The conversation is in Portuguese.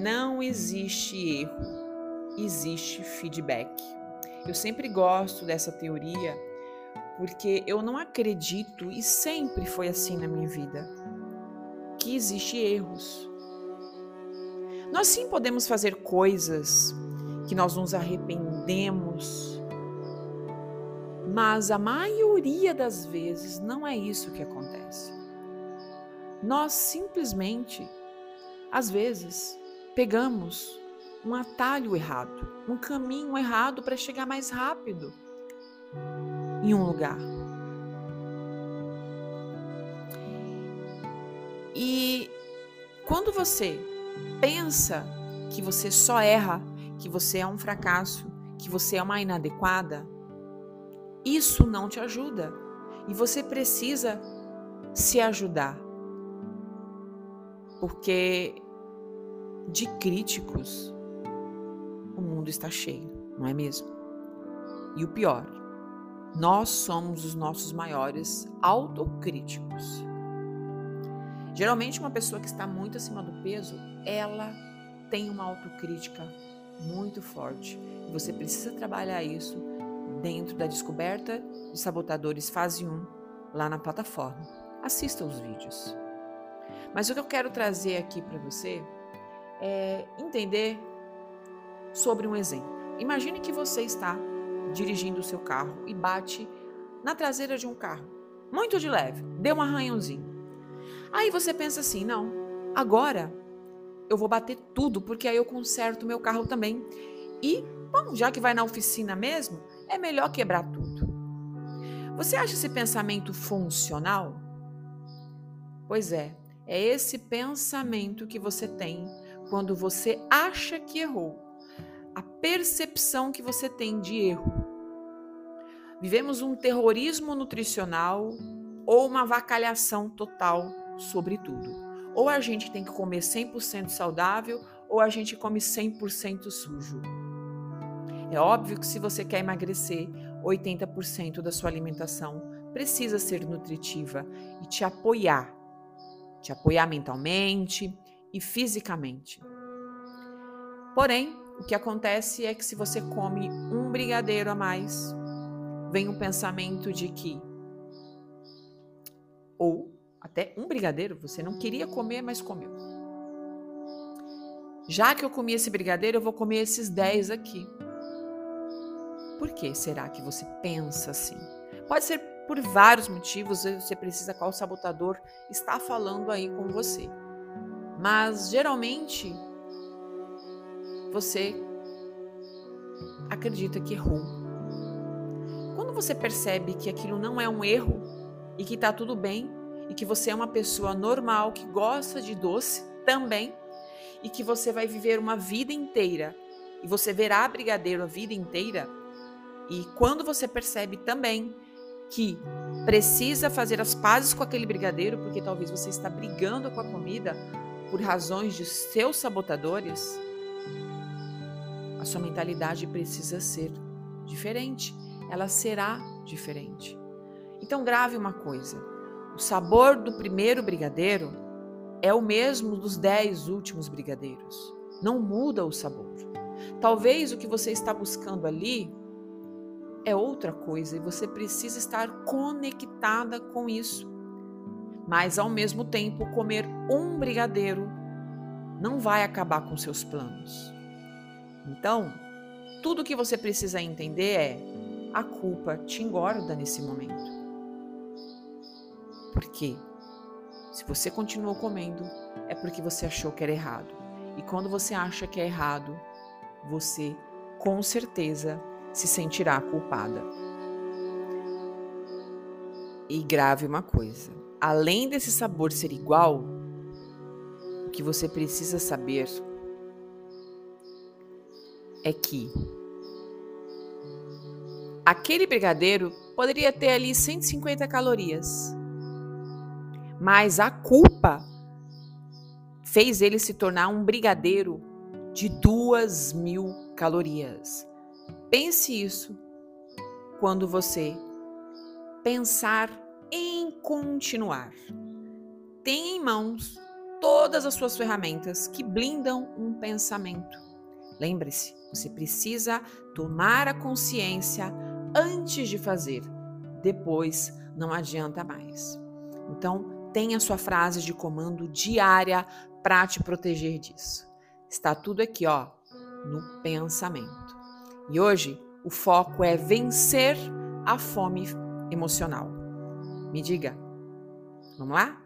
não existe erro, existe feedback. Eu sempre gosto dessa teoria porque eu não acredito, e sempre foi assim na minha vida, que existe erros. Nós sim podemos fazer coisas que nós nos arrependemos, mas a maioria das vezes não é isso que acontece. Nós simplesmente, às vezes, pegamos um atalho errado, um caminho errado para chegar mais rápido em um lugar. E quando você pensa que você só erra, que você é um fracasso, que você é uma inadequada, isso não te ajuda. E você precisa se ajudar. Porque de críticos o mundo está cheio, não é mesmo? E o pior, nós somos os nossos maiores autocríticos. Geralmente, uma pessoa que está muito acima do peso, ela tem uma autocrítica muito forte. Você precisa trabalhar isso dentro da descoberta de sabotadores fase 1 lá na plataforma. Assista os vídeos. Mas o que eu quero trazer aqui para você é entender sobre um exemplo. Imagine que você está dirigindo o seu carro e bate na traseira de um carro, muito de leve, deu um arranhãozinho. Aí você pensa assim: não, agora eu vou bater tudo, porque aí eu conserto meu carro também. E, bom, já que vai na oficina mesmo, é melhor quebrar tudo. Você acha esse pensamento funcional? Pois é, é esse pensamento que você tem quando você acha que errou a percepção que você tem de erro. Vivemos um terrorismo nutricional ou uma vacalhação total sobre tudo. Ou a gente tem que comer 100% saudável ou a gente come 100% sujo. É óbvio que se você quer emagrecer, 80% da sua alimentação precisa ser nutritiva e te apoiar. Te apoiar mentalmente e fisicamente. Porém, o que acontece é que se você come um brigadeiro a mais, vem o pensamento de que ou até um brigadeiro você não queria comer, mas comeu. Já que eu comi esse brigadeiro, eu vou comer esses 10 aqui. Por que será que você pensa assim? Pode ser por vários motivos, você precisa qual sabotador está falando aí com você. Mas geralmente você acredita que errou. Quando você percebe que aquilo não é um erro e que está tudo bem e que você é uma pessoa normal que gosta de doce também e que você vai viver uma vida inteira e você verá brigadeiro a vida inteira e quando você percebe também que precisa fazer as pazes com aquele brigadeiro porque talvez você está brigando com a comida por razões de seus sabotadores, a sua mentalidade precisa ser diferente. Ela será diferente. Então, grave uma coisa: o sabor do primeiro brigadeiro é o mesmo dos dez últimos brigadeiros. Não muda o sabor. Talvez o que você está buscando ali é outra coisa e você precisa estar conectada com isso. Mas ao mesmo tempo, comer um brigadeiro não vai acabar com seus planos. Então, tudo que você precisa entender é: a culpa te engorda nesse momento. Por quê? Se você continuou comendo, é porque você achou que era errado. E quando você acha que é errado, você com certeza se sentirá culpada. E grave uma coisa: além desse sabor ser igual, o que você precisa saber é que aquele brigadeiro poderia ter ali 150 calorias, mas a culpa fez ele se tornar um brigadeiro de duas mil calorias. Pense isso quando você pensar em continuar. Tenha em mãos todas as suas ferramentas que blindam um pensamento. Lembre-se, você precisa tomar a consciência antes de fazer, depois não adianta mais. Então, tenha sua frase de comando diária para te proteger disso. Está tudo aqui, ó, no pensamento. E hoje o foco é vencer a fome emocional. Me diga, vamos lá?